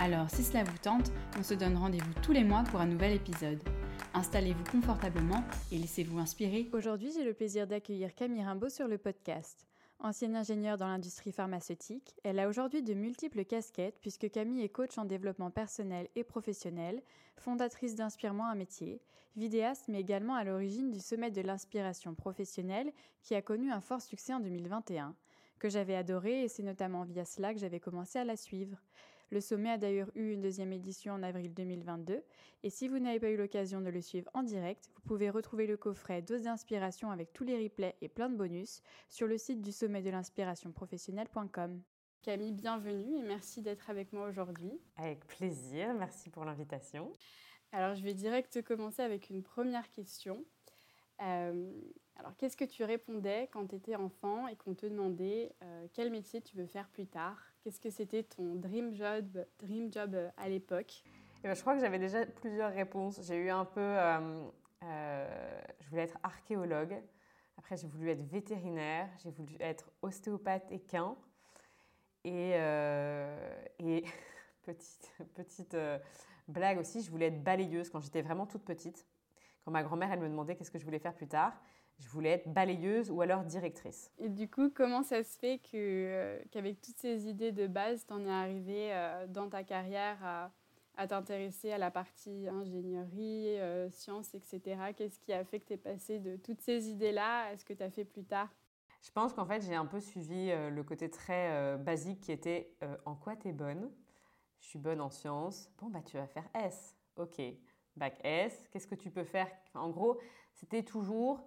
Alors, si cela vous tente, on se donne rendez-vous tous les mois pour un nouvel épisode. Installez-vous confortablement et laissez-vous inspirer. Aujourd'hui, j'ai le plaisir d'accueillir Camille Rimbaud sur le podcast. Ancienne ingénieure dans l'industrie pharmaceutique, elle a aujourd'hui de multiples casquettes puisque Camille est coach en développement personnel et professionnel, fondatrice d'Inspire-moi un métier, vidéaste mais également à l'origine du sommet de l'inspiration professionnelle qui a connu un fort succès en 2021, que j'avais adoré et c'est notamment via cela que j'avais commencé à la suivre. Le sommet a d'ailleurs eu une deuxième édition en avril 2022 et si vous n'avez pas eu l'occasion de le suivre en direct, vous pouvez retrouver le coffret Dose d'inspiration avec tous les replays et plein de bonus sur le site du sommet de l'inspiration professionnelle.com. Camille, bienvenue et merci d'être avec moi aujourd'hui. Avec plaisir, merci pour l'invitation. Alors je vais direct commencer avec une première question. Euh, alors qu'est-ce que tu répondais quand tu étais enfant et qu'on te demandait euh, quel métier tu veux faire plus tard? Qu'est-ce que c'était ton dream job, dream job euh, à l'époque? Eh ben, Je crois que j'avais déjà plusieurs réponses. J'ai eu un peu... je voulais être archéologue. Après, j'ai voulu être vétérinaire. J'ai voulu être ostéopathe équin. Et, et petite, petite blague aussi, je voulais être balayeuse quand j'étais vraiment toute petite. Quand ma grand-mère, elle me demandait qu'est-ce que je voulais faire plus tard, je voulais être balayeuse ou alors directrice. Et du coup, comment ça se fait que, euh, qu'avec toutes ces idées de base, tu en es arrivé euh, dans ta carrière à, t'intéresser à la partie ingénierie, euh, sciences, etc. Qu'est-ce qui a fait que tu es passé de toutes ces idées-là à ce que tu as fait plus tard? Je pense qu'en fait, j'ai un peu suivi le côté très basique qui était en quoi tu es bonne? Je suis bonne en sciences. Bon, bah tu vas faire S. Ok bac S, qu'est-ce que tu peux faire? En gros, c'était toujours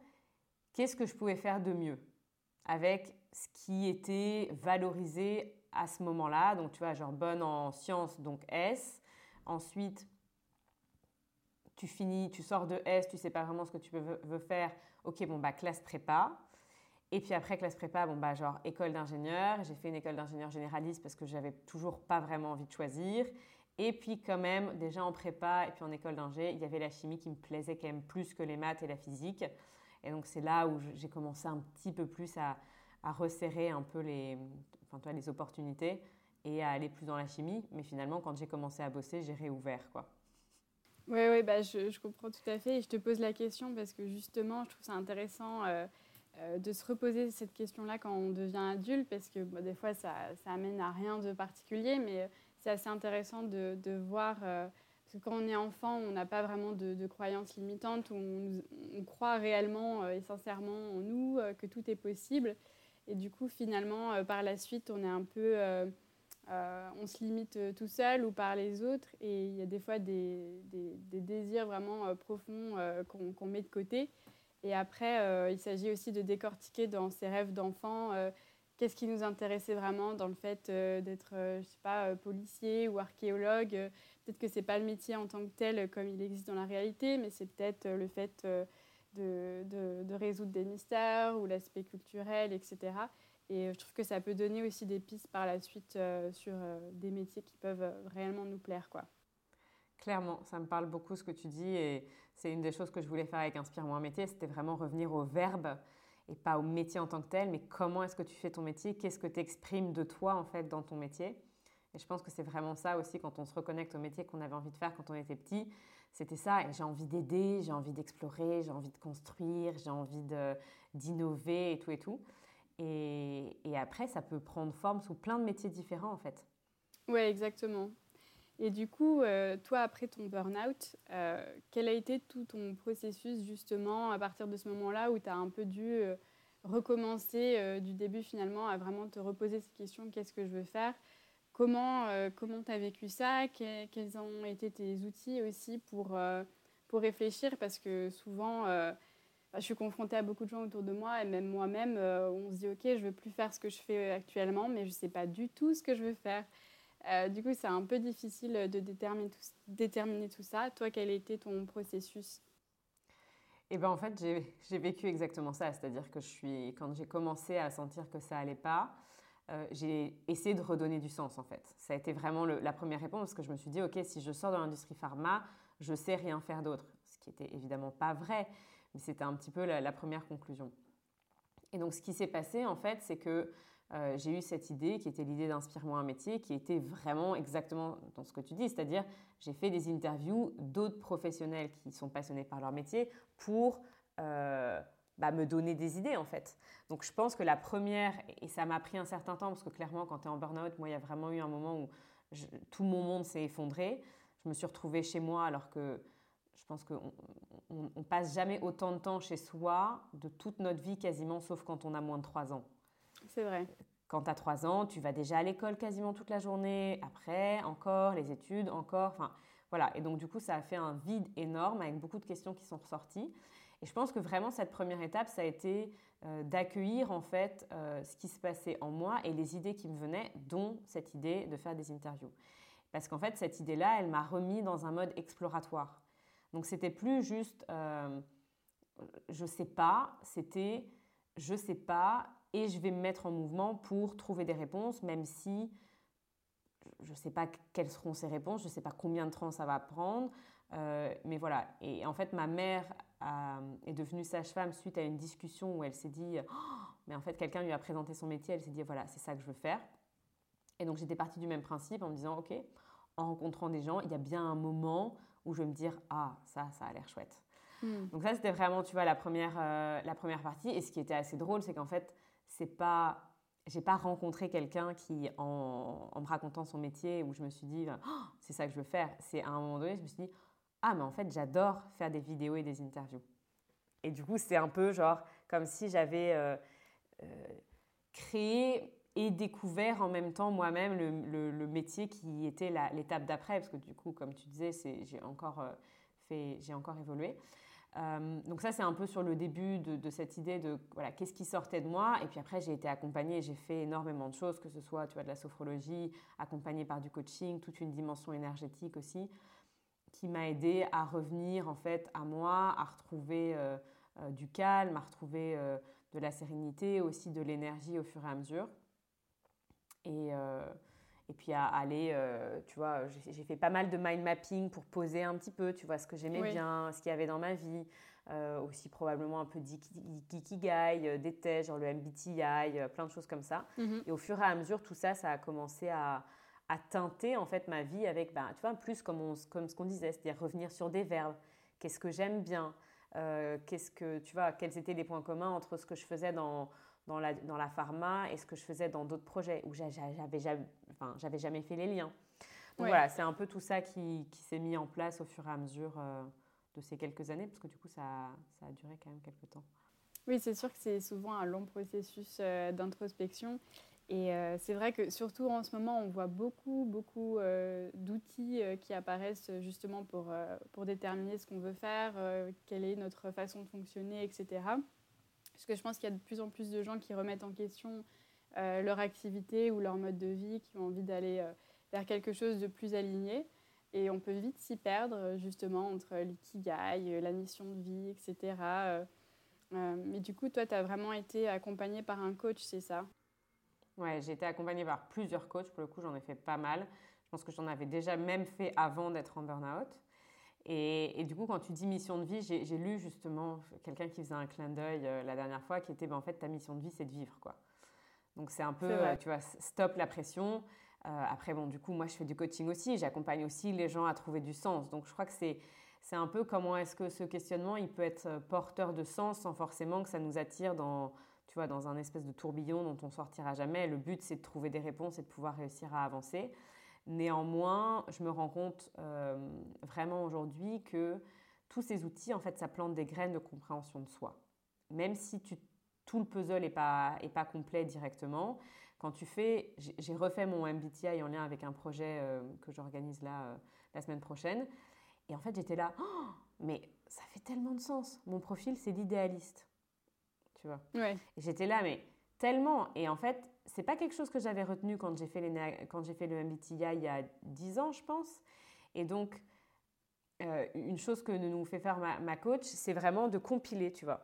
qu'est-ce que je pouvais faire de mieux avec ce qui était valorisé à ce moment-là? Donc, tu vois, genre bonne en sciences, donc S. Ensuite, tu finis, tu sors de S, tu sais pas vraiment ce que tu veux, faire. Ok, bon, bah, classe prépa. Et puis après, classe prépa, bon, bah, genre école d'ingénieur. J'ai fait une école d'ingénieur généraliste parce que j'avais toujours pas vraiment envie de choisir. Et puis quand même, déjà en prépa et puis en école d'ingé, il y avait la chimie qui me plaisait quand même plus que les maths et la physique. Et donc c'est là où j'ai commencé un petit peu plus à, resserrer un peu les, enfin, toi, les opportunités et à aller plus dans la chimie. Mais finalement, quand j'ai commencé à bosser, j'ai réouvert. quoi. Oui, ouais, bah, je, comprends tout à fait. Et je te pose la question parce que justement, je trouve ça intéressant euh, euh, de se reposer cette question-là quand on devient adulte parce que des fois, ça, ça amène à rien de particulier. Mais c'est assez intéressant de, de voir, euh, parce que quand on est enfant, on n'a pas vraiment de, croyances limitantes, on, croit réellement euh, et sincèrement en nous, euh, que tout est possible. Et du coup, finalement, par la suite, on est un peu... on se limite tout seul ou par les autres. Et il y a des fois des, des, désirs vraiment profonds qu'on met de côté. Et après, il s'agit aussi de décortiquer dans ces rêves d'enfant qu'est-ce qui nous intéressait vraiment dans le fait euh, d'être, euh, je sais pas, euh, policier ou archéologue. peut-être que c'est pas le métier en tant que tel comme il existe dans la réalité, mais c'est peut-être le fait de, de, résoudre des mystères ou l'aspect culturel, etc. Et je trouve que ça peut donner aussi des pistes par la suite sur des métiers qui peuvent réellement nous plaire, quoi. Clairement, ça me parle beaucoup ce que tu dis et c'est une des choses que je voulais faire avec Inspire-moi un métier, c'était vraiment revenir au verbe et pas au métier en tant que tel, mais comment est-ce que tu fais ton métier, qu'est-ce que tu exprimes de toi en fait dans ton métier? Et je pense que c'est vraiment ça aussi quand on se reconnecte au métier qu'on avait envie de faire quand on était petit. C'était ça, et j'ai envie d'aider, j'ai envie d'explorer, j'ai envie de construire, j'ai envie d'innover et tout et tout. Et, et après, ça peut prendre forme sous plein de métiers différents en fait. Oui, exactement. Et du coup, euh, toi, après ton burn-out, euh, quel a été tout ton processus justement à partir de ce moment-là où tu as un peu dû euh, recommencer du début finalement à vraiment te reposer cette question qu'est-ce que je veux faire? Comment comment tu as vécu ça? Quels ont été tes outils aussi pour, pour réfléchir? Parce que souvent, bah, je suis confrontée à beaucoup de gens autour de moi et même moi-même, on se dit ok, je veux plus faire ce que je fais actuellement, mais je ne sais pas du tout ce que je veux faire. Du coup, c'est un peu difficile de déterminer tout, déterminer tout ça. Toi, quel était ton processus? Eh ben en fait, j'ai vécu exactement ça. C'est-à-dire que je suis, quand j'ai commencé à sentir que ça allait pas, euh, j'ai essayé de redonner du sens en fait. Ça a été vraiment la première réponse parce que je me suis dit, ok, si je sors de l'industrie pharma, je sais rien faire d'autre. Ce qui était évidemment pas vrai, mais c'était un petit peu la, première conclusion. Et donc ce qui s'est passé en fait, c'est que euh, j'ai eu cette idée qui était l'idée d'inspire-moi un métier, qui était vraiment exactement dans ce que tu dis, c'est-à-dire j'ai fait des interviews d'autres professionnels qui sont passionnés par leur métier pour euh, bah, me donner des idées en fait. Donc je pense que la première, et ça m'a pris un certain temps, parce que clairement quand tu es en burn-out, moi il y a vraiment eu un moment où tout mon monde s'est effondré. Je me suis retrouvée chez moi alors que je pense qu'on on, passe jamais autant de temps chez soi de toute notre vie quasiment, sauf quand on a moins de 3 ans. C'est vrai. Quand tu as 3 ans, tu vas déjà à l'école quasiment toute la journée, après encore les études, encore, enfin voilà. Et donc du coup ça a fait un vide énorme avec beaucoup de questions qui sont ressorties. Et je pense que vraiment cette première étape, ça a été euh, d'accueillir en fait euh, ce qui se passait en moi et les idées qui me venaient, dont cette idée de faire des interviews. Parce qu'en fait, cette idée-là, elle m'a remis dans un mode exploratoire. Donc c'était plus juste euh, je sais pas, c'était je sais pas et je vais me mettre en mouvement pour trouver des réponses, même si je ne sais pas quelles seront ces réponses, je ne sais pas combien de temps ça va prendre, mais voilà. Et en fait, ma mère est devenue sage-femme suite à une discussion où elle s'est dit, oh, mais en fait quelqu'un lui a présenté son métier, elle s'est dit voilà c'est ça que je veux faire. Et donc j'étais partie du même principe en me disant ok, en rencontrant des gens, il y a bien un moment où je vais me dire ah ça ça a l'air chouette. Hmm. Donc ça c'était vraiment tu vois la première euh, la première partie. Et ce qui était assez drôle c'est qu'en fait c'est pas j'ai pas rencontré quelqu'un qui, en, en, me racontant son métier, où je me suis dit, oh, c'est ça que je veux faire. C'est à un moment donné, je me suis dit, ah mais en fait j'adore faire des vidéos et des interviews. Et du coup c'est un peu genre comme si j'avais euh, euh, créé et découvert en même temps moi-même le, métier qui était l'étape d'après, parce que du coup comme tu disais j'ai encore, euh, fait, j'ai encore évolué. Donc ça c'est un peu sur le début de, cette idée de voilà qu'est-ce qui sortait de moi et puis après j'ai été accompagnée j'ai fait énormément de choses que ce soit tu vois de la sophrologie accompagnée par du coaching toute une dimension énergétique aussi qui m'a aidé à revenir en fait à moi, à retrouver euh, euh, du calme, à retrouver euh, de la sérénité, aussi de l'énergie au fur et à mesure. Et, et puis à aller, tu vois, j'ai fait pas mal de mind mapping pour poser un petit peu, tu vois, ce que j'aimais bien, ce qu'il y avait dans ma vie. aussi probablement un peu d'ikigai, des tests, genre le MBTI, plein de choses comme ça. Mm-hmm. Et au fur et à mesure, tout ça, ça a commencé à, à teinter en fait ma vie avec, ben, tu vois, plus comme, on, comme ce qu'on disait, c'est-à-dire revenir sur des verbes. Qu'est-ce que j'aime bien? Euh, Qu'est-ce que, tu vois, quels étaient les points communs entre ce que je faisais dans, dans, la, dans la pharma et ce que je faisais dans d'autres projets où j'avais jamais, enfin, jamais fait les liens. Donc voilà, c'est un peu tout ça qui, qui s'est mis en place au fur et à mesure euh, de ces quelques années, parce que du coup, ça, ça a duré quand même quelques temps. Oui, c'est sûr que c'est souvent un long processus euh, d'introspection. Et euh, c'est vrai que surtout en ce moment, on voit beaucoup, beaucoup euh, d'outils qui apparaissent justement pour, pour déterminer ce qu'on veut faire, quelle est notre façon de fonctionner, etc. Parce que je pense qu'il y a de plus en plus de gens qui remettent en question leur activité ou leur mode de vie, qui ont envie d'aller vers quelque chose de plus aligné. Et on peut vite s'y perdre justement entre l'ikigai, la mission de vie, etc. mais du coup, toi, tu as vraiment été accompagné par un coach, c'est ça? Ouais, j'ai été accompagnée par plusieurs coachs. Pour le coup, j'en ai fait pas mal. Je pense que j'en avais déjà même fait avant d'être en burn-out. Et, du coup, quand tu dis mission de vie, j'ai lu justement quelqu'un qui faisait un clin d'œil euh, la dernière fois qui était ben, en fait ta mission de vie, c'est de vivre. quoi. Donc c'est un peu, euh, tu vois, stop la pression. Euh, après, bon, du coup, moi je fais du coaching aussi. J'accompagne aussi les gens à trouver du sens. Donc je crois que c'est. C'est un peu comment est-ce que ce questionnement, il peut être porteur de sens sans forcément que ça nous attire dans, tu vois, dans un espèce de tourbillon dont on sortira jamais. Le but, c'est de trouver des réponses et de pouvoir réussir à avancer. Néanmoins, je me rends compte euh, vraiment aujourd'hui que tous ces outils, en fait, ça plante des graines de compréhension de soi. Même si tu, tout le puzzle n'est pas, est pas complet directement, quand tu fais, j'ai refait mon MBTI en lien avec un projet euh, que j'organise là euh, la semaine prochaine, et en fait j'étais là, oh, mais ça fait tellement de sens. Mon profil, c'est l'idéaliste tu vois? Ouais. J'étais là, mais tellement. Et en fait, c'est pas quelque chose que j'avais retenu quand j'ai fait, fait le MBTI il y a 10 ans, je pense. Et donc, euh, une chose que nous fait faire ma, ma coach, c'est vraiment de compiler, tu vois.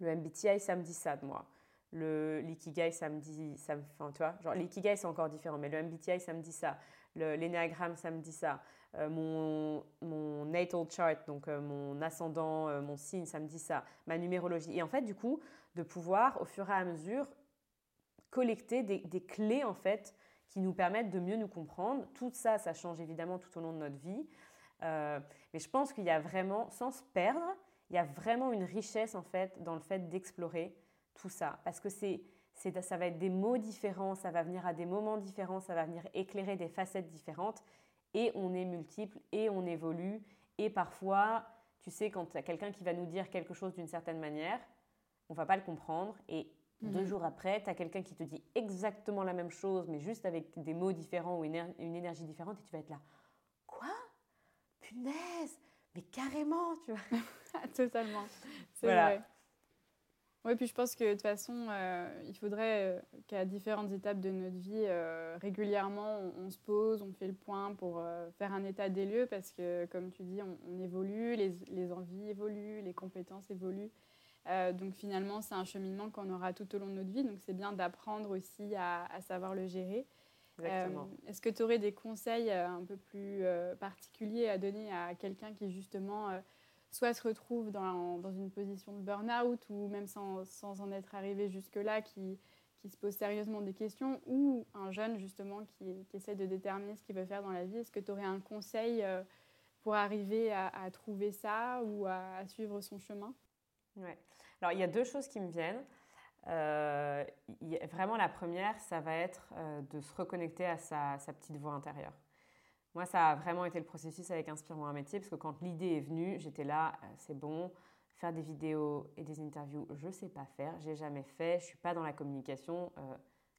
Le MBTI, ça me dit ça de moi. Le l'ikigai, ça me dit, ça enfin, tu vois, genre l'ikigai c'est encore différent, mais le MBTI, ça me dit ça. L'énéagramme, ça me dit ça. Euh, mon, mon, natal chart, donc euh, mon ascendant, mon signe, ça me dit ça. Ma numérologie. Et en fait, du coup, de pouvoir, au fur et à mesure, collecter des, clés, en fait, qui nous permettent de mieux nous comprendre. Tout ça, ça change évidemment tout au long de notre vie. mais je pense qu'il y a vraiment, sans se perdre, il y a vraiment une richesse, en fait, dans le fait d'explorer tout ça. Parce que c'est, ça va être des mots différents, ça va venir à des moments différents, ça va venir éclairer des facettes différentes. Et on est multiple, et on évolue. Et parfois, tu sais, quand tu as quelqu'un qui va nous dire quelque chose d'une certaine manière, on va pas le comprendre. Et deux mhm. jours après, tu as quelqu'un qui te dit exactement la même chose, mais juste avec des mots différents ou une, énergie différente, et tu vas être là. Quoi? Punaise Mais carrément, tu vois. Totalement. C'est vrai. Oui, puis je pense que de toute façon, euh, il faudrait euh, qu'à différentes étapes de notre vie, euh, régulièrement, on, se pose, on fait le point pour faire un état des lieux, parce que, comme tu dis, on, évolue, les, les, envies évoluent, les compétences évoluent. Donc finalement, c'est un cheminement qu'on aura tout au long de notre vie, donc c'est bien d'apprendre aussi à, à, savoir le gérer. Est-ce que tu aurais des conseils un peu plus particuliers à donner à quelqu'un qui justement soit se retrouve dans, dans une position de burn-out ou même sans, sans, en être arrivé jusque-là, qui, qui, se pose sérieusement des questions, ou un jeune justement qui, qui essaie de déterminer ce qu'il veut faire dans la vie? Est-ce que tu aurais un conseil euh, pour arriver à, trouver ça ou à, suivre son chemin? Ouais. Alors il y a deux choses qui me viennent. Euh, vraiment la première, ça va être euh, de se reconnecter à sa, petite voix intérieure. Moi, ça a vraiment été le processus avec Inspire-moi un métier, parce que quand l'idée est venue, j'étais là, euh, c'est bon, faire des vidéos et des interviews, je ne sais pas faire, j'ai jamais fait, je suis pas dans la communication,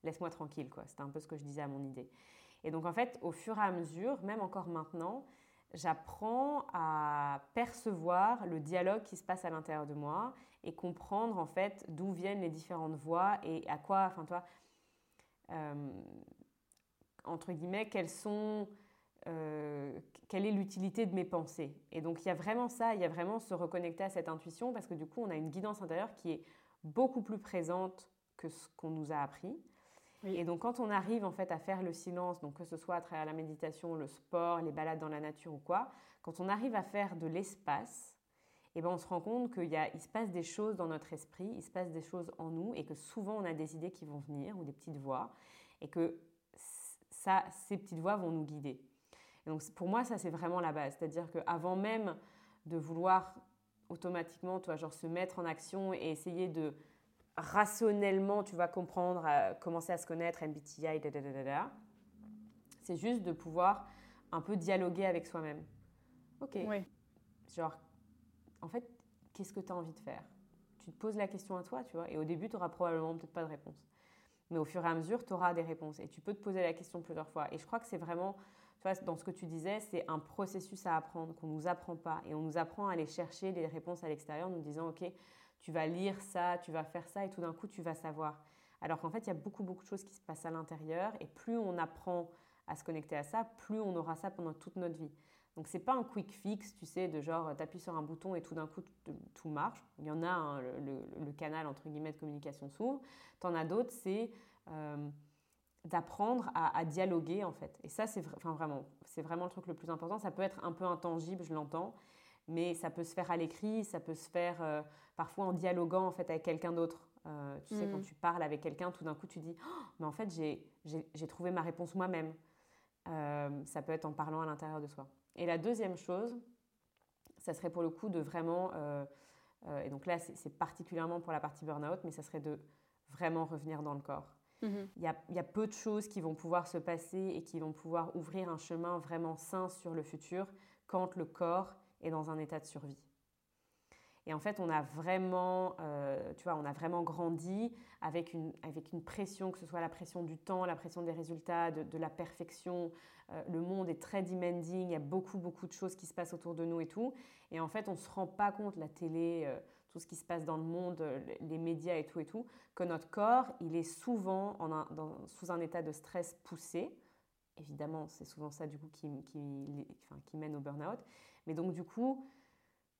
laisse-moi tranquille, quoi. C'était un peu ce que je disais à mon idée. Et donc, en fait, au fur et à mesure, même encore maintenant, j'apprends à percevoir le dialogue qui se passe à l'intérieur de moi et comprendre, en fait, d'où viennent les différentes voix et à quoi, enfin, toi, euh, entre guillemets, quelles sont euh, quelle est l'utilité de mes pensées. Et donc il y a vraiment ça, il y a vraiment se reconnecter à cette intuition parce que du coup on a une guidance intérieure qui est beaucoup plus présente que ce qu'on nous a appris. Et donc quand on arrive en fait à faire le silence, donc que ce soit à travers la méditation, le sport, les balades dans la nature ou quoi, quand on arrive à faire de l'espace, et eh ben on se rend compte qu'il il se passe des choses dans notre esprit, il se passe des choses en nous et que souvent on a des idées qui vont venir ou des petites voix et que ça, ces petites voix vont nous guider donc pour moi, ça c'est vraiment la base. C'est-à-dire qu'avant même de vouloir automatiquement, toi, genre se mettre en action et essayer de rationnellement, tu vas comprendre, commencer à se connaître, MBTI, c'est juste de pouvoir un peu dialoguer avec soi-même. Ok. Oui. Genre, en fait, qu'est-ce que tu as envie de faire? Tu te poses la question à toi, tu vois, et au début, tu n'auras probablement peut-être pas de réponse. Mais au fur et à mesure, tu auras des réponses. Et tu peux te poser la question plusieurs fois. Et je crois que c'est vraiment dans ce que tu disais, c'est un processus à apprendre qu'on ne nous apprend pas. Et on nous apprend à aller chercher les réponses à l'extérieur, nous disant, OK, tu vas lire ça, tu vas faire ça, et tout d'un coup, tu vas savoir. Alors qu'en fait, il y a beaucoup, beaucoup de choses qui se passent à l'intérieur, et plus on apprend à se connecter à ça, plus on aura ça pendant toute notre vie. Donc c'est pas un quick fix, tu sais, de genre appuies sur un bouton et tout d'un coup tout marche. Il y en a, hein, le, canal entre guillemets de communication s'ouvre. en as d'autres, c'est euh, d'apprendre à, dialoguer en fait. Et ça, c'est enfin, vraiment, vraiment le truc le plus important. Ça peut être un peu intangible, je l'entends, mais ça peut se faire à l'écrit, ça peut se faire euh, parfois en dialoguant en fait avec quelqu'un d'autre. Euh, tu sais, quand mm. tu parles avec quelqu'un, tout d'un coup, tu dis, oh, mais en fait, j'ai trouvé ma réponse moi-même. Euh, ça peut être en parlant à l'intérieur de soi. Et la deuxième chose, ça serait pour le coup de vraiment, et donc là, c'est particulièrement pour la partie burn-out, mais ça serait de vraiment revenir dans le corps. Mhm. Il, y a, peu de choses qui vont pouvoir se passer et qui vont pouvoir ouvrir un chemin vraiment sain sur le futur quand le corps est dans un état de survie. Et en fait, on a vraiment, euh, tu vois, on a vraiment grandi avec une, avec une pression, que ce soit la pression du temps, la pression des résultats, de, la perfection. Euh, le monde est très demanding, il y a beaucoup, beaucoup de choses qui se passent autour de nous et tout. Et en fait, on ne se rend pas compte, la télé, euh, tout ce qui se passe dans le monde, les médias et tout et tout, que notre corps, il est souvent en sous un état de stress poussé. Évidemment, c'est souvent ça du coup qui, qui mène au burn-out. Mais donc du coup,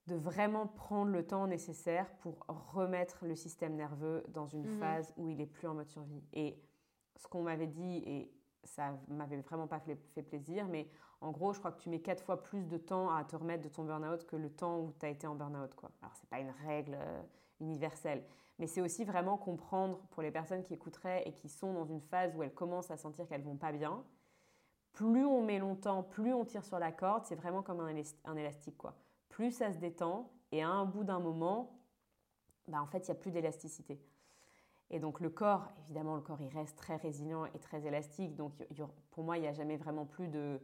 de vraiment prendre le temps nécessaire pour remettre le système nerveux dans une mhm. phase où il est plus en mode survie. Et ce qu'on m'avait dit, et ça m'avait vraiment pas fait plaisir, mais en gros, je crois que tu mets quatre fois plus de temps à te remettre de ton burn-out que le temps où tu as été en burn-out. Quoi. Alors, ce n'est pas une règle euh, universelle, mais c'est aussi vraiment comprendre pour les personnes qui écouteraient et qui sont dans une phase où elles commencent à sentir qu'elles vont pas bien. Plus on met longtemps, plus on tire sur la corde, c'est vraiment comme un, élastique. Quoi plus ça se détend et à un bout d'un moment, bah, en fait, il n'y a plus d'élasticité. Et donc le corps, évidemment, le corps, il reste très résilient et très élastique. Donc pour moi, il n'y a jamais vraiment plus de,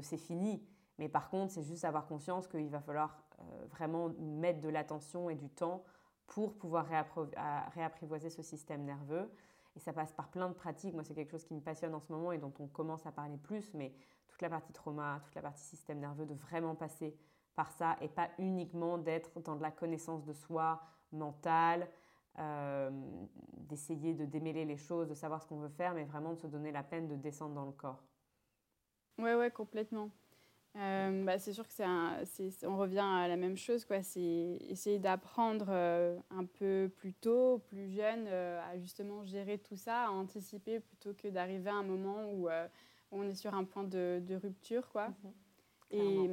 c'est fini. Mais par contre, c'est juste avoir conscience qu'il va falloir euh, vraiment mettre de l'attention et du temps pour pouvoir réapprivoiser ce système nerveux. Et ça passe par plein de pratiques. Moi, c'est quelque chose qui me passionne en ce moment et dont on commence à parler plus. Mais toute la partie trauma, toute la partie système nerveux, de vraiment passer par ça et pas uniquement d'être dans de la connaissance de soi mentale, euh, d'essayer de démêler les choses, de savoir ce qu'on veut faire, mais vraiment de se donner la peine de descendre dans le corps. Ouais, ouais, complètement. Euh, bah, c'est sûr que c'est on revient à la même chose, quoi. C'est essayer d'apprendre euh, un peu plus tôt, plus jeune, à justement gérer tout ça, à anticiper plutôt que d'arriver à un moment où on est sur un point de, rupture, quoi. Mhm. Et,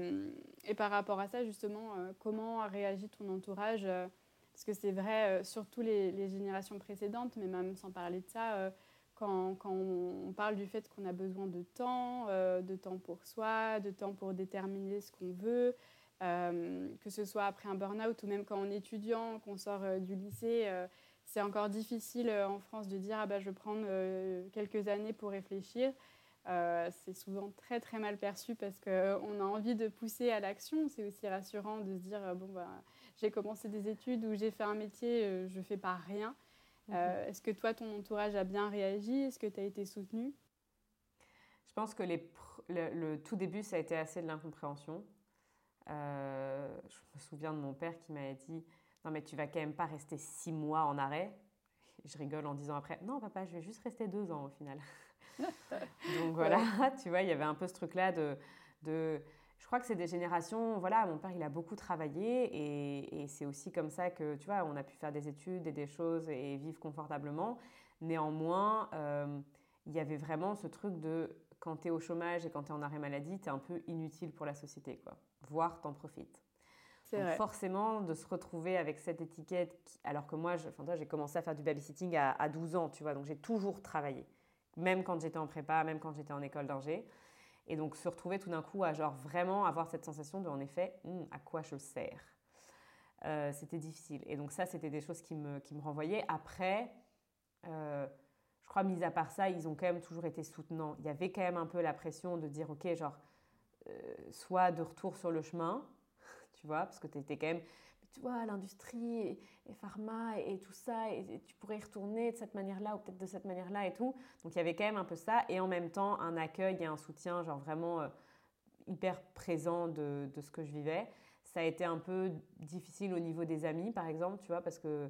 et, par rapport à ça, justement, euh, comment a réagi ton entourage euh, Parce que c'est vrai, euh, surtout les, les, générations précédentes, mais même sans parler de ça, quand, quand, on parle du fait qu'on a besoin de temps, de temps pour soi, de temps pour déterminer ce qu'on veut, que ce soit après un burn-out ou même quand on est étudiant, qu'on sort du lycée, c'est encore difficile en France de dire ah bah, je vais prendre quelques années pour réfléchir. Euh, c'est souvent très très mal perçu parce qu'on a envie de pousser à l'action. C'est aussi rassurant de se dire euh, bon bah, j'ai commencé des études ou j'ai fait un métier, euh, je fais pas rien. Mhm. Est-ce que toi ton entourage a bien réagi? Est-ce que tu as été soutenue? Je pense que les le, tout début ça a été assez de l'incompréhension. je me souviens de mon père qui m'avait dit non mais tu vas quand même pas rester six mois en arrêt. Je rigole en disant après non papa je vais juste rester deux ans au final. Donc voilà, tu vois, il y avait un peu ce truc-là de, de... Je crois que c'est des générations, voilà, mon père, il a beaucoup travaillé et, et c'est aussi comme ça que, tu vois, on a pu faire des études et des choses et vivre confortablement. Néanmoins, euh, il y avait vraiment ce truc de quand tu es au chômage et quand tu es en arrêt maladie, tu es un peu inutile pour la société, quoi. Voire t'en profites. Donc vrai. forcément, de se retrouver avec cette étiquette, alors que moi, j'ai commencé à faire du babysitting à, à 12 ans, tu vois, donc j'ai toujours travaillé même quand j'étais en prépa, même quand j'étais en école d'ingé. Et donc se retrouver tout d'un coup à genre vraiment avoir cette sensation de en effet, hum, à quoi je sers euh, C'était difficile. Et donc ça, c'était des choses qui me, qui me renvoyaient. Après, euh, je crois, mis à part ça, ils ont quand même toujours été soutenants. Il y avait quand même un peu la pression de dire, ok, genre, euh, soit de retour sur le chemin, tu vois, parce que tu étais quand même tu vois, l'industrie et, pharma et, tout ça, et, tu pourrais y retourner de cette manière-là ou peut-être de cette manière-là et tout. Donc il y avait quand même un peu ça, et en même temps un accueil et un soutien, genre vraiment euh, hyper présent de, de, ce que je vivais. Ça a été un peu difficile au niveau des amis, par exemple, tu vois, parce que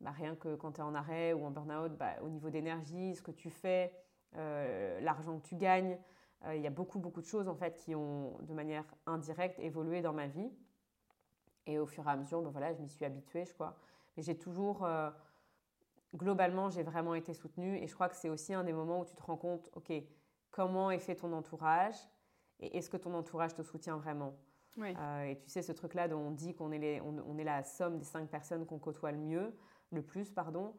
bah, rien que quand tu es en arrêt ou en burn-out, bah, au niveau d'énergie, ce que tu fais, euh, l'argent que tu gagnes, euh, il y a beaucoup, beaucoup de choses en fait qui ont de manière indirecte évolué dans ma vie. Et au fur et à mesure, ben voilà, je m'y suis habituée, je crois. Mais j'ai toujours, euh, globalement, j'ai vraiment été soutenue. Et je crois que c'est aussi un des moments où tu te rends compte, OK, comment est fait ton entourage et est-ce que ton entourage te soutient vraiment? Euh, Et tu sais, ce truc-là dont on dit qu'on est, les, on, est la somme des cinq personnes qu'on côtoie le mieux, le plus, pardon.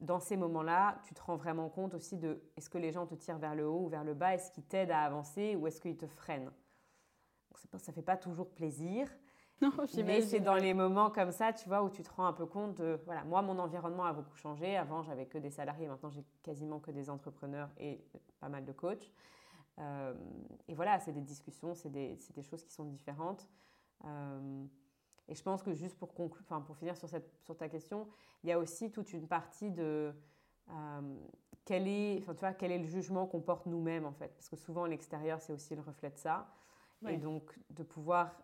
Dans ces moments-là, tu te rends vraiment compte aussi de est-ce que les gens te tirent vers le haut ou vers le bas? Est-ce qu'ils t'aident à avancer ou est-ce qu'ils te freinent? Donc, Ça ne fait pas toujours plaisir. Non, Mais c'est dans les moments comme ça, tu vois, où tu te rends un peu compte de, voilà, moi, mon environnement a beaucoup changé. Avant, j'avais que des salariés, maintenant, j'ai quasiment que des entrepreneurs et pas mal de coachs. Euh, et voilà, c'est des discussions, c'est des, des, choses qui sont différentes. Euh, et je pense que juste pour conclure, enfin, pour finir sur, cette, sur ta question, il y a aussi toute une partie de euh, quel est, enfin, tu vois, quel est le jugement qu'on porte nous-mêmes en fait, parce que souvent l'extérieur c'est aussi le reflet de ça. Et donc de pouvoir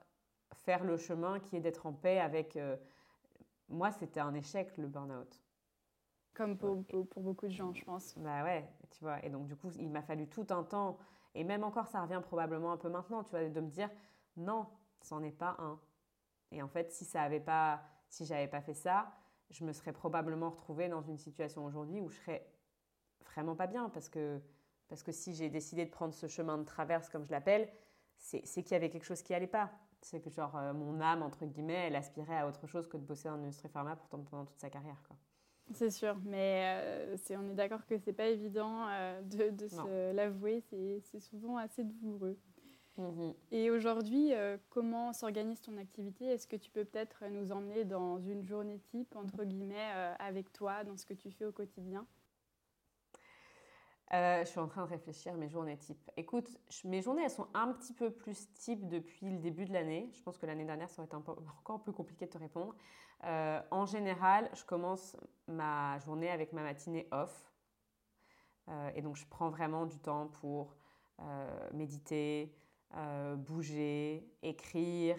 faire le chemin qui est d'être en paix avec euh, moi, c'était un échec, le burn-out. Comme pour, pour, beaucoup de gens, je pense. Bah ouais, tu vois. Et donc, du coup, il m'a fallu tout un temps. Et même encore, ça revient probablement un peu maintenant, tu vois, de me dire, non, c'en est pas un. Et en fait, si ça avait pas, si j'avais pas fait ça, je me serais probablement retrouvée dans une situation aujourd'hui où je serais vraiment pas bien parce que, parce que si j'ai décidé de prendre ce chemin de traverse, comme je l'appelle, c'est qu'il y avait quelque chose qui allait pas. C'est que genre euh, mon âme, entre guillemets, elle aspirait à autre chose que de bosser dans l'industrie pharma pendant toute sa carrière. Quoi. C'est sûr, mais euh, on est d'accord que c'est pas évident euh, de, de se l'avouer, c'est souvent assez douloureux. Mhm. Et aujourd'hui, euh, comment s'organise ton activité? Est-ce que tu peux peut-être nous emmener dans une journée type, entre guillemets, avec toi, dans ce que tu fais au quotidien? Euh, je suis en train de réfléchir à mes journées type. Écoute, mes journées, elles sont un petit peu plus type depuis le début de l'année. Je pense que l'année dernière, ça aurait été encore plus compliqué de te répondre. en général, je commence ma journée avec ma matinée off. et donc, je prends vraiment du temps pour méditer, euh, bouger, écrire,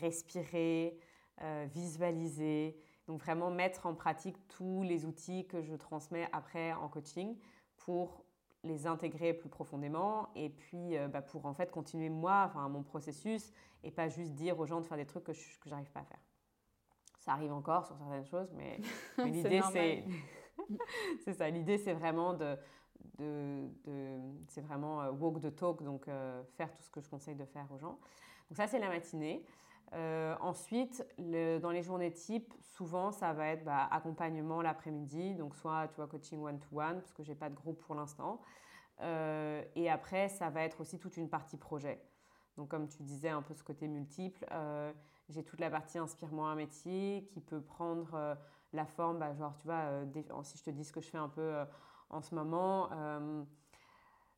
respirer, euh, visualiser. Donc vraiment mettre en pratique tous les outils que je transmets après en coaching pour les intégrer plus profondément et puis euh, bah, pour en fait continuer moi, enfin mon processus et pas juste dire aux gens de faire des trucs que je n'arrive pas à faire. Ça arrive encore sur certaines choses, mais, mais l'idée c'est c'est ça. L'idée c'est vraiment de de, c'est vraiment euh, walk the talk, donc euh, faire tout ce que je conseille de faire aux gens. Donc ça, c'est la matinée. Euh, ensuite, dans les journées type, souvent, ça va être bah, accompagnement l'après-midi, donc soit tu vois coaching one-to-one, parce que j'ai pas de groupe pour l'instant. et après, ça va être aussi toute une partie projet. Donc comme tu disais, un peu ce côté multiple, j'ai toute la partie inspire-moi un métier qui peut prendre la forme, bah, genre tu vois, si je te dis ce que je fais un peu en ce moment.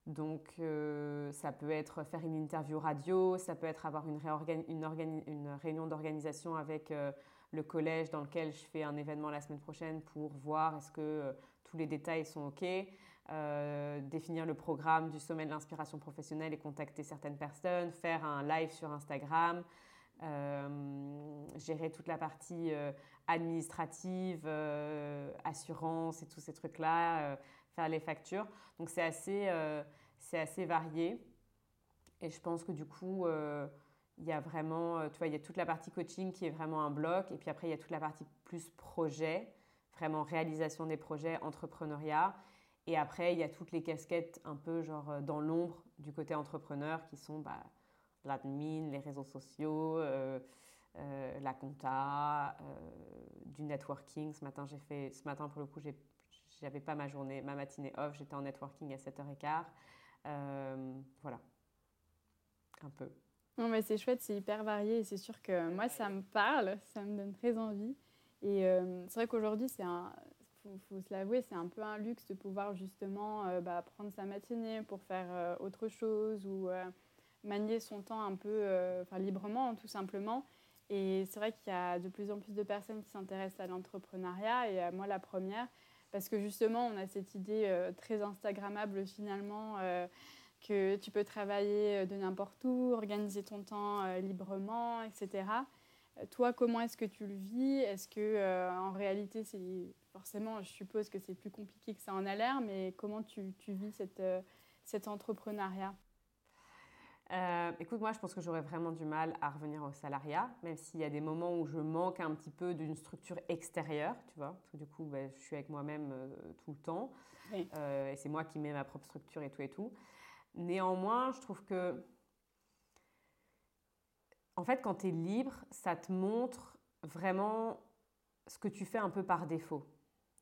Euh, donc, euh, ça peut être faire une interview radio, ça peut être avoir une, réunion d'organisation avec euh, le collège dans lequel je fais un événement la semaine prochaine pour voir est-ce que tous les détails sont OK, définir le programme du sommet de l'inspiration professionnelle et contacter certaines personnes, faire un live sur Instagram, gérer toute la partie administrative, assurance et tous ces trucs-là, faire les factures. Donc c'est assez, euh, c'est assez varié. Et je pense que du coup, euh, il y a vraiment, euh, tu vois, il y a toute la partie coaching qui est vraiment un bloc. Et puis après, il y a toute la partie plus projet, vraiment réalisation des projets, entrepreneuriat. Et après, il y a toutes les casquettes un peu genre dans l'ombre du côté entrepreneur qui sont bah, l'admin, les réseaux sociaux, la compta, du networking. Ce matin, j'ai fait, ce matin pour le coup, j'ai j'avais pas ma journée, ma matinée off, j'étais en networking à 7h15. Euh, voilà, un peu. Non, mais c'est chouette, c'est hyper varié et c'est sûr que moi, ça me parle, ça me donne très envie. Et euh, c'est vrai qu'aujourd'hui, c'est un, faut, se l'avouer, c'est un peu un luxe de pouvoir justement euh, bah, prendre sa matinée pour faire autre chose ou manier son temps un peu enfin, librement, tout simplement. Et c'est vrai qu'il y a de plus en plus de personnes qui s'intéressent à l'entrepreneuriat et moi, la première. Parce que justement, on a cette idée euh, très Instagrammable finalement euh, que tu peux travailler euh, de n'importe où, organiser ton temps librement, etc. Toi, comment est-ce que tu le vis? Est-ce que en réalité, forcément, je suppose que c'est plus compliqué que ça en a l'air, mais comment tu, vis cet entrepreneuriat? Euh, écoute, moi, je pense que j'aurais vraiment du mal à revenir au salariat, même s'il y a des moments où je manque un petit peu d'une structure extérieure, tu vois, parce que du coup, ben, je suis avec moi-même euh, tout le temps, euh, et c'est moi qui mets ma propre structure et tout et tout. Néanmoins, je trouve que, en fait, quand tu es libre, ça te montre vraiment ce que tu fais un peu par défaut.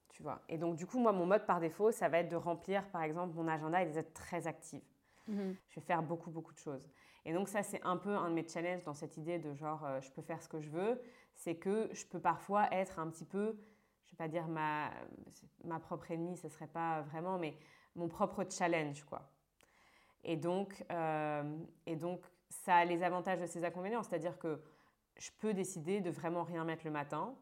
Tu vois. Et donc, du coup, moi, mon mode par défaut, ça va être de remplir, par exemple, mon agenda et d'être très active. Mhm. Je vais faire beaucoup, beaucoup de choses. Et donc ça, c'est un peu un de mes challenges dans cette idée de genre, euh, je peux faire ce que je veux. C'est que je peux parfois être un petit peu, je vais pas dire ma, ma propre ennemie, ce serait pas vraiment, mais mon propre challenge, quoi. Et donc, euh, et donc, ça a les avantages de ses inconvénients. C'est-à-dire que je peux décider de vraiment rien mettre le matin,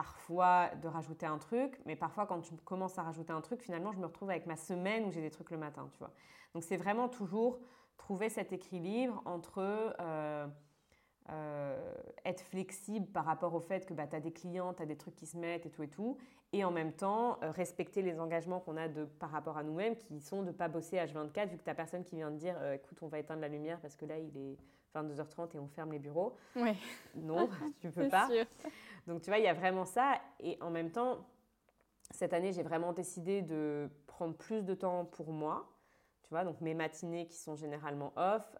parfois de rajouter un truc, mais parfois quand tu commences à rajouter un truc, finalement, je me retrouve avec ma semaine où j'ai des trucs le matin, tu vois. Donc c'est vraiment toujours trouver cet équilibre entre euh, euh, être flexible par rapport au fait que bah, tu as des clients, tu as des trucs qui se mettent et tout et tout, et en même temps euh, respecter les engagements qu'on a de, par rapport à nous-mêmes qui sont de ne pas bosser H24 vu que tu personne qui vient te dire écoute on va éteindre la lumière parce que là il est 22h30 et on ferme les bureaux. Ouais. Non, tu peux pas. Donc tu vois, il y a vraiment ça et en même temps cette année, j'ai vraiment décidé de prendre plus de temps pour moi. Tu vois, donc mes matinées qui sont généralement off,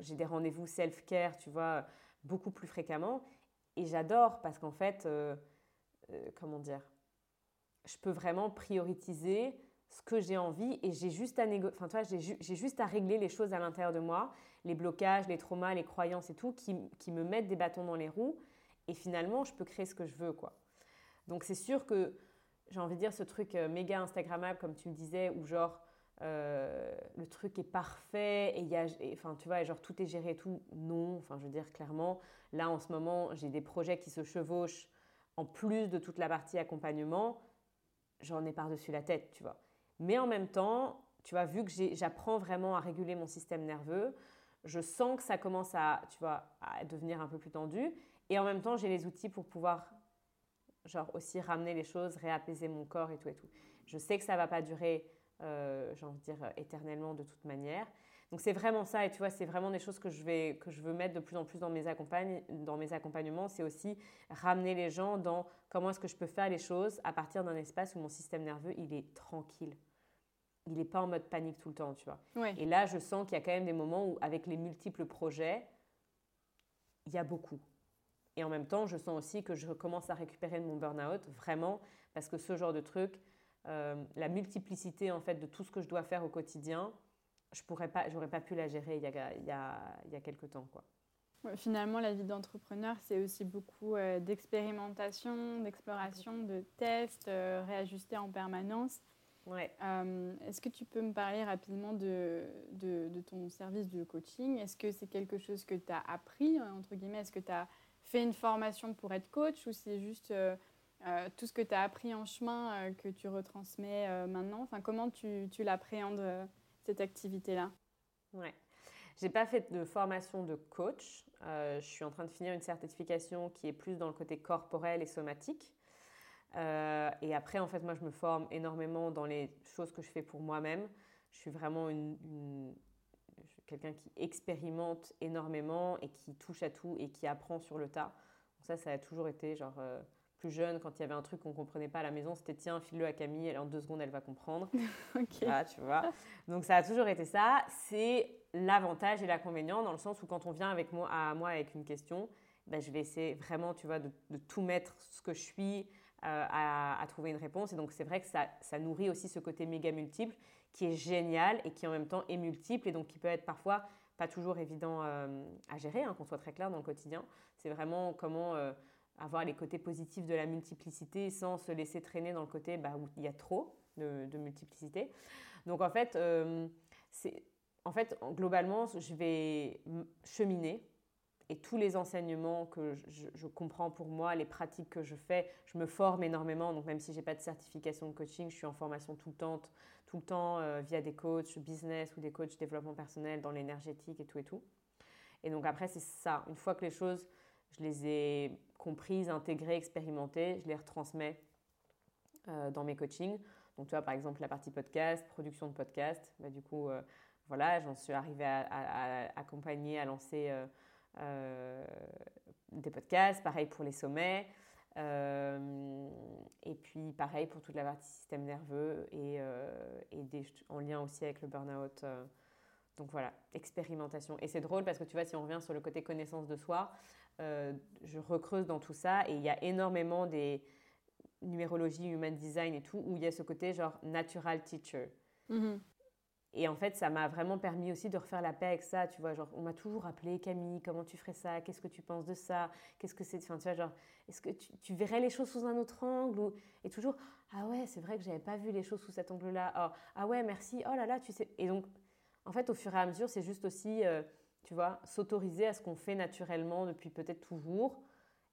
j'ai des rendez-vous self-care, tu vois, beaucoup plus fréquemment. Et j'adore parce qu'en fait, euh, euh, comment dire, je peux vraiment prioriser ce que j'ai envie et j'ai juste à régler les choses à l'intérieur de moi, les blocages, les traumas, les croyances et tout, qui, me mettent des bâtons dans les roues. Et finalement, je peux créer ce que je veux, quoi. Donc c'est sûr que j'ai envie de dire ce truc euh, méga Instagrammable, comme tu me disais, où genre euh, le truc est parfait et il y a, enfin tu vois, genre tout est géré et tout. Non, enfin je veux dire clairement, là en ce moment j'ai des projets qui se chevauchent en plus de toute la partie accompagnement, j'en ai par-dessus la tête, tu vois. Mais en même temps, tu vois, vu que j'apprends vraiment à réguler mon système nerveux, je sens que ça commence à, tu vois, à devenir un peu plus tendu. Et en même temps, j'ai les outils pour pouvoir, genre, aussi ramener les choses, réapaiser mon corps et tout et tout. Je sais que ça va pas durer euh, j'ai envie de dire, éternellement de toute manière. Donc c'est vraiment ça, et tu vois, c'est vraiment des choses que je, vais, que je veux mettre de plus en plus dans mes, dans mes accompagnements. C'est aussi ramener les gens dans comment est-ce que je peux faire les choses à partir d'un espace où mon système nerveux, il est tranquille. Il n'est pas en mode panique tout le temps, tu vois. Et là, je sens qu'il y a quand même des moments où, avec les multiples projets, il y a beaucoup. Et en même temps, je sens aussi que je commence à récupérer de mon burn-out, vraiment, parce que ce genre de truc, euh, la multiplicité en fait de tout ce que je dois faire au quotidien, je pourrais pas, j'aurais pas pu la gérer il y a, il y a, il y a quelques temps quoi. finalement, la vie d'entrepreneur, c'est aussi beaucoup euh, d'expérimentation, d'exploration, de tests, euh, réajustés en permanence. Ouais. Est-ce que tu peux me parler rapidement de, de, de ton service de coaching? Est-ce que c'est quelque chose que tu as appris, entre guillemets? Est-ce que tu as fait une formation pour être coach ou c'est juste euh, tout ce que tu as appris en chemin euh, que tu retransmets euh, maintenant? Enfin, Comment tu, tu l'appréhendes, cette activité-là? Ouais. J'ai pas fait de formation de coach. je suis en train de finir une certification qui est plus dans le côté corporel et somatique. Et après, en fait, moi, je me forme énormément dans les choses que je fais pour moi-même. Je suis vraiment une, quelqu'un qui expérimente énormément et qui touche à tout et qui apprend sur le tas. Donc ça, ça a toujours été genre plus jeune, quand il y avait un truc qu'on comprenait pas à la maison, c'était tiens, file-le à Camille, elle, en deux secondes, elle va comprendre. ok. Ah, tu vois. Donc ça a toujours été ça. C'est l'avantage et l'inconvénient dans le sens où quand on vient avec moi, à moi avec une question, ben, je vais essayer vraiment, tu vois, de, tout mettre ce que je suis euh, à, trouver une réponse. Et donc c'est vrai que ça, nourrit aussi ce côté méga multiple qui est génial et qui en même temps est multiple et donc qui peut être parfois pas toujours évident euh, à gérer, hein, qu'on soit très clair dans le quotidien. C'est vraiment comment euh, avoir les côtés positifs de la multiplicité sans se laisser traîner dans le côté bah, où il y a trop de, multiplicité. Donc en fait, euh, en fait, globalement, je vais cheminer et tous les enseignements que je, comprends pour moi, les pratiques que je fais, je me forme énormément. Donc même si j'ai pas de certification de coaching, je suis en formation tout le temps, tout le temps euh, via des coachs business ou des coachs développement personnel dans l'énergétique et tout et tout. Et donc après, c'est ça. Une fois que les choses, je les ai comprises, intégrées, expérimentées, je les retransmets euh, dans mes coachings. Donc, tu vois, par exemple, la partie podcast, production de podcast, bah, du coup, euh, voilà, j'en suis arrivée à, accompagner, à lancer des podcasts. Pareil pour les sommets. et puis, pareil pour toute la partie système nerveux et, et des, en lien aussi avec le burn-out. donc voilà, expérimentation. Et c'est drôle parce que tu vois, si on revient sur le côté connaissance de soi, euh, je recreuse dans tout ça et il y a énormément des numérologies, human design et tout, où il y a ce côté genre natural teacher. Mm-hmm. Et en fait, ça m'a vraiment permis aussi de refaire la paix avec ça. Tu vois, genre, on m'a toujours appelé Camille, comment tu ferais ça Qu'est-ce que tu penses de ça Qu'est-ce que c'est Enfin, tu vois, genre, est-ce que tu, verrais les choses sous un autre angle Et toujours, ah ouais, c'est vrai que j'avais pas vu les choses sous cet angle-là. Oh, ah ouais, merci. Oh là là, tu sais. Et donc, en fait, au fur et à mesure, c'est juste aussi. Euh, tu vois, s'autoriser à ce qu'on fait naturellement depuis peut-être toujours,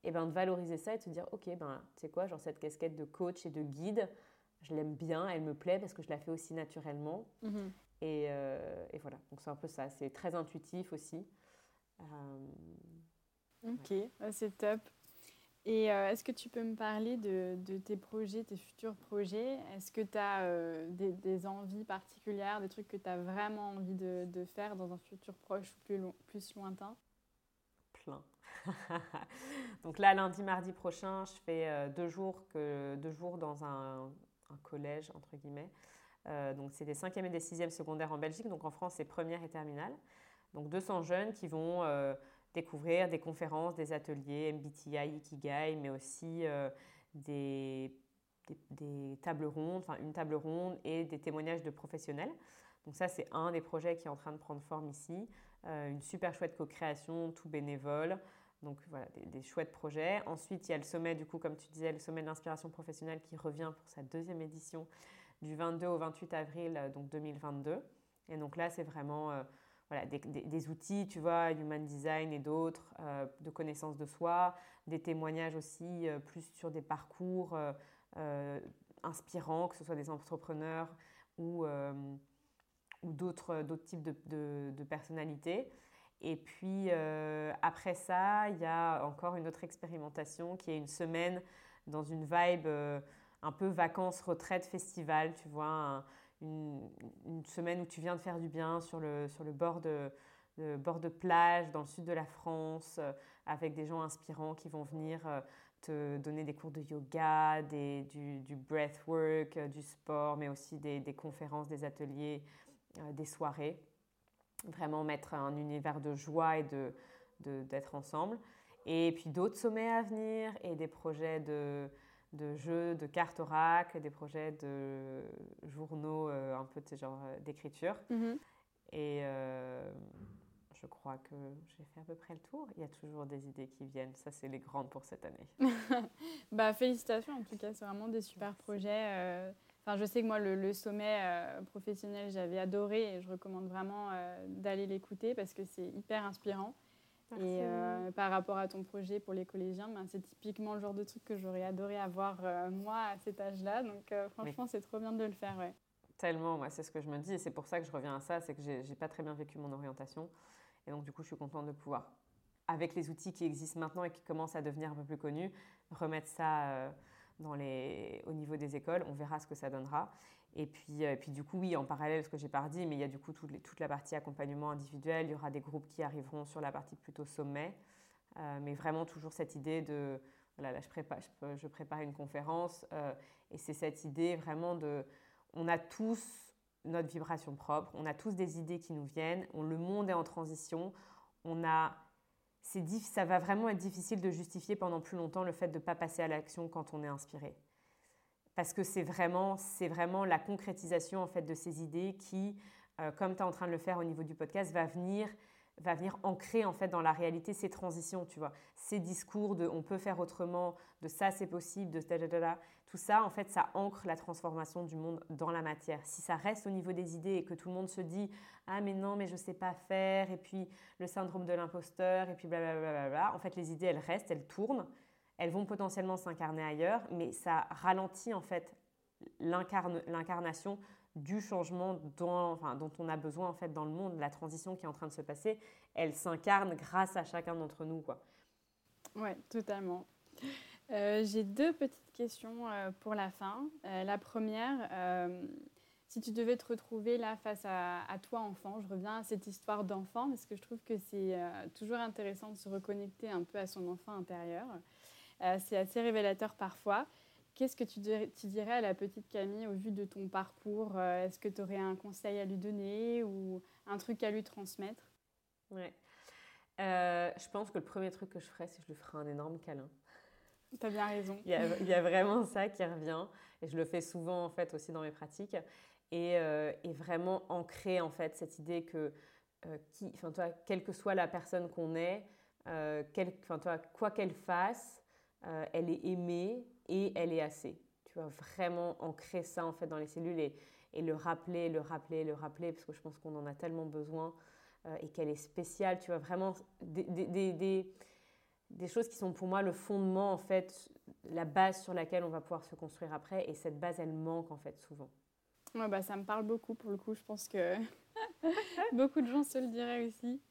et ben de valoriser ça et de se dire, ok, ben tu sais quoi, genre cette casquette de coach et de guide, je l'aime bien, elle me plaît parce que je la fais aussi naturellement. Mhm. Et, euh, et, voilà, donc c'est un peu ça, c'est très intuitif aussi. Euh, Ok, c'est top. Et euh, est-ce que tu peux me parler de, tes projets, tes futurs projets? Est-ce que tu as des, envies particulières, des trucs que tu as vraiment envie de, faire dans un futur proche ou plus, plus lointain? Plein. Donc là, lundi, mardi prochain, je fais deux, jours que, deux jours dans un, un collège, entre guillemets. Donc c'est des 5e et des 6e secondaires en Belgique. Donc en France, c'est première et terminale. Donc 200 jeunes qui vont découvrir des conférences, des ateliers, MBTI, Ikigai, mais aussi euh, des, des, tables rondes, enfin une table ronde et des témoignages de professionnels. Donc ça, c'est un des projets qui est en train de prendre forme ici. Euh, une super chouette co-création, tout bénévole. Donc voilà, des, chouettes projets. Ensuite, il y a le sommet, du coup, comme tu disais, le sommet de l'inspiration professionnelle qui revient pour sa deuxième édition du 22 au 28 avril euh, donc 2022. Et donc là, c'est vraiment voilà, des, outils, tu vois, Human Design et d'autres, euh, de connaissance de soi, des témoignages aussi euh, plus sur des parcours euh, inspirants, que ce soit des entrepreneurs ou, ou d'autres, d'autres types de, de, personnalités. Et puis après ça, il y a encore une autre expérimentation qui est une semaine dans une vibe un peu vacances, retraite, festival, tu vois, une, semaine où tu viens de faire du bien sur le, sur le bord de, bord de plage dans le sud de la France, euh, avec des gens inspirants qui vont venir euh, te donner des cours de yoga, des, du, du breathwork, euh, du sport, mais aussi des, des conférences, des ateliers, des soirées. Vraiment mettre un univers de joie et d'être de, d'être ensemble. Et puis d'autres sommets à venir et des projets de, de jeux, de cartes oracles, des projets de journaux, euh, un peu de genre euh, d'écriture. Mhm. Et euh, je crois que j'ai fait à peu près le tour. Il y a toujours des idées qui viennent. Ça, c'est les grandes pour cette année. bah, félicitations, en tout cas, c'est vraiment des super projets. Enfin, je sais que moi, le, sommet professionnel, j'avais adoré et je recommande vraiment d'aller l'écouter parce que c'est hyper inspirant. Et euh, par rapport à ton projet pour les collégiens, ben, c'est typiquement le genre de truc que j'aurais adoré avoir euh, moi à cet âge-là. Donc euh, franchement, c'est trop bien de le faire. Ouais. Tellement, moi, c'est ce que je me dis. Et c'est pour ça que je reviens à ça, c'est que j'ai pas très bien vécu mon orientation. Et donc du coup, je suis contente de pouvoir, avec les outils qui existent maintenant et qui commencent à devenir un peu plus connus, remettre ça dans les, au niveau des écoles. On verra ce que ça donnera. Et puis, euh, puis du coup, oui, en parallèle, ce que j'ai pas dit, mais il y a du coup toute, la partie accompagnement individuel. Il y aura des groupes qui arriveront sur la partie plutôt sommet. Euh, mais vraiment toujours cette idée de, voilà, là je prépare, une conférence euh, et c'est cette idée vraiment de, on a tous notre vibration propre, on a tous des idées qui nous viennent, le monde est en transition, on a, ça va vraiment être difficile de justifier pendant plus longtemps le fait de ne pas passer à l'action quand on est inspiré parce que c'est vraiment, c'est vraiment la concrétisation en fait de ces idées qui, euh, comme tu es en train de le faire au niveau du podcast, va venir va venir ancrer en fait dans la réalité ces transitions, tu vois, ces discours de on peut faire autrement, de ça c'est possible, de da, tout ça en fait ça ancre la transformation du monde dans la matière. Si ça reste au niveau des idées et que tout le monde se dit ah mais non mais je sais pas faire et puis le syndrome de l'imposteur et puis blablabla, en fait les idées elles restent, elles tournent elles vont potentiellement s'incarner ailleurs, mais ça ralentit en fait l'incarnation du changement dont, on a besoin en fait dans le monde, la transition qui est en train de se passer, elle s'incarne grâce à chacun d'entre nous. Quoi. Ouais, totalement. Euh, j'ai deux petites questions euh, pour la fin. Euh, la première, si tu devais te retrouver là face à, à, toi enfant, je reviens à cette histoire d'enfant parce que je trouve que c'est toujours intéressant de se reconnecter un peu à son enfant intérieur. Euh, c'est assez révélateur parfois. Qu'est-ce que tu dirais, à la petite Camille au vu de ton parcours? Euh, Est-ce que tu aurais un conseil à lui donner ou un truc à lui transmettre? Ouais. Euh, je pense que le premier truc que je ferais, c'est que je lui ferais un énorme câlin. Tu as bien raison. il, y a, vraiment ça qui revient. Et je le fais souvent, en fait, aussi dans mes pratiques. Et, et vraiment ancrer, en fait, cette idée que, qui, toi, quelle que soit la personne qu'on est, quel, toi, quoi qu'elle fasse, euh, elle est aimée et elle est assez. Tu vas vraiment ancrer ça en fait dans les cellules et, le rappeler, le rappeler, le rappeler, parce que je pense qu'on en a tellement besoin euh, et qu'elle est spéciale. Tu vois vraiment des, choses qui sont pour moi le fondement en fait, la base sur laquelle on va pouvoir se construire après. Et cette base, elle manque en fait souvent. Ouais, bah, ça me parle beaucoup pour le coup. Je pense que beaucoup de gens se le diraient aussi.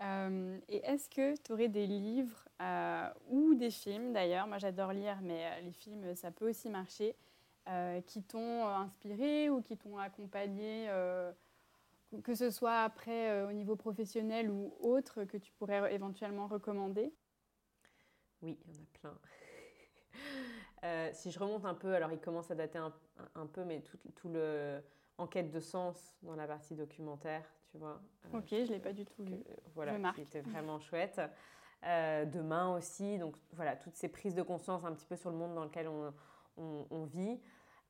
Et est-ce que tu aurais des livres ou des films d'ailleurs, moi j'adore lire, mais les films ça peut aussi marcher, qui t'ont inspiré ou qui t'ont accompagné que ce soit après euh, au niveau professionnel ou autre, que tu pourrais éventuellement recommander? Oui, il y en a plein. Euh, si je remonte un peu, alors il commence à dater un, peu, mais tout, tout, enquête de sens dans la partie documentaire, tu vois. Euh, ok, je ne l'ai pas du tout lu. voilà, qui était vraiment chouette. demain aussi, donc voilà, toutes ces prises de conscience un petit peu sur le monde dans lequel on, on vit.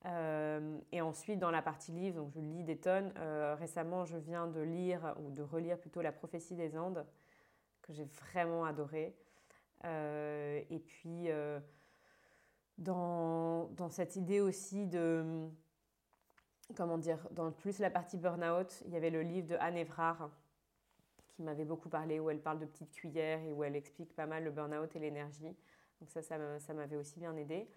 Euh, et ensuite, dans la partie livre, donc je lis des tonnes. Euh, récemment, je viens de lire, ou de relire plutôt La prophétie des Andes, que j'ai vraiment adoré. Euh, et puis, dans, dans, cette idée aussi de. Comment dire Dans plus la partie burn-out, il y avait le livre de Anne Evrard qui m'avait beaucoup parlé, où elle parle de petites cuillères et où elle explique pas mal le burn-out et l'énergie. Donc, ça, ça m'avait aussi bien aidé.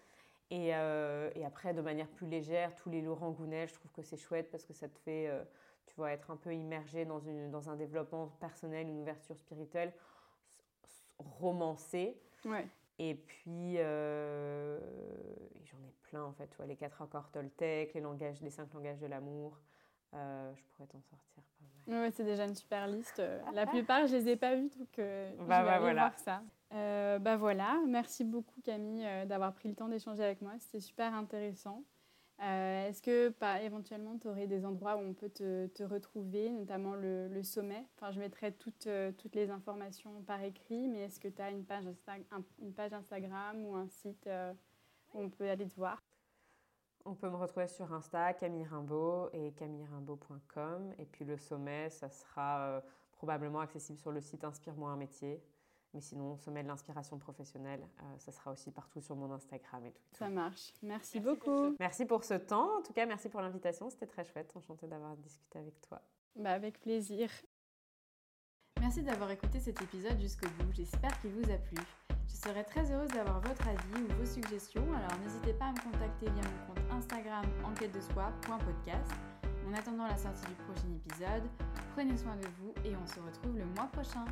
Euh, et, après, de manière plus légère, tous les Laurent Gounel, je trouve que c'est chouette parce que ça te fait, euh, tu vois, être un peu immergé dans, une, dans un développement personnel, une ouverture spirituelle romancée. Ouais. Et puis, euh, j'en ai plein en fait, tu vois, les quatre accords Toltec, les, langages, les cinq langages de l'amour. je pourrais t'en sortir pas mal. Ouais, c'est déjà une super liste. La plupart, je les ai pas vus, donc bah, je vais bah, aller voir ça. Euh, bah voilà, merci beaucoup Camille euh, d'avoir pris le temps d'échanger avec moi, c'était super intéressant. Euh, est-ce que pas, éventuellement tu aurais des endroits où on peut te, te retrouver, notamment le, sommet? Enfin, Je mettrai toutes, toutes les informations par écrit, mais est-ce que tu as une page, une page Instagram ou un site où on peut aller te voir? On peut me retrouver sur Insta, Camille Rimbaud et camillerimbaud.com. Et puis le sommet, ça sera probablement accessible sur le site Inspire-moi un métier. Mais sinon, sommet de l'inspiration professionnelle, euh, ça sera aussi partout sur mon Instagram et tout. Ça marche. Merci, beaucoup. Merci pour ce temps. En tout cas, merci pour l'invitation. C'était très chouette. Enchantée d'avoir discuté avec toi. Bah, avec plaisir. Merci d'avoir écouté cet épisode jusqu'au bout. J'espère qu'il vous a plu. Je serais très heureuse d'avoir votre avis ou vos suggestions, alors n'hésitez pas à me contacter via mon compte Instagram enquête de soi.podcast. En attendant la sortie du prochain épisode, prenez soin de vous et on se retrouve le mois prochain.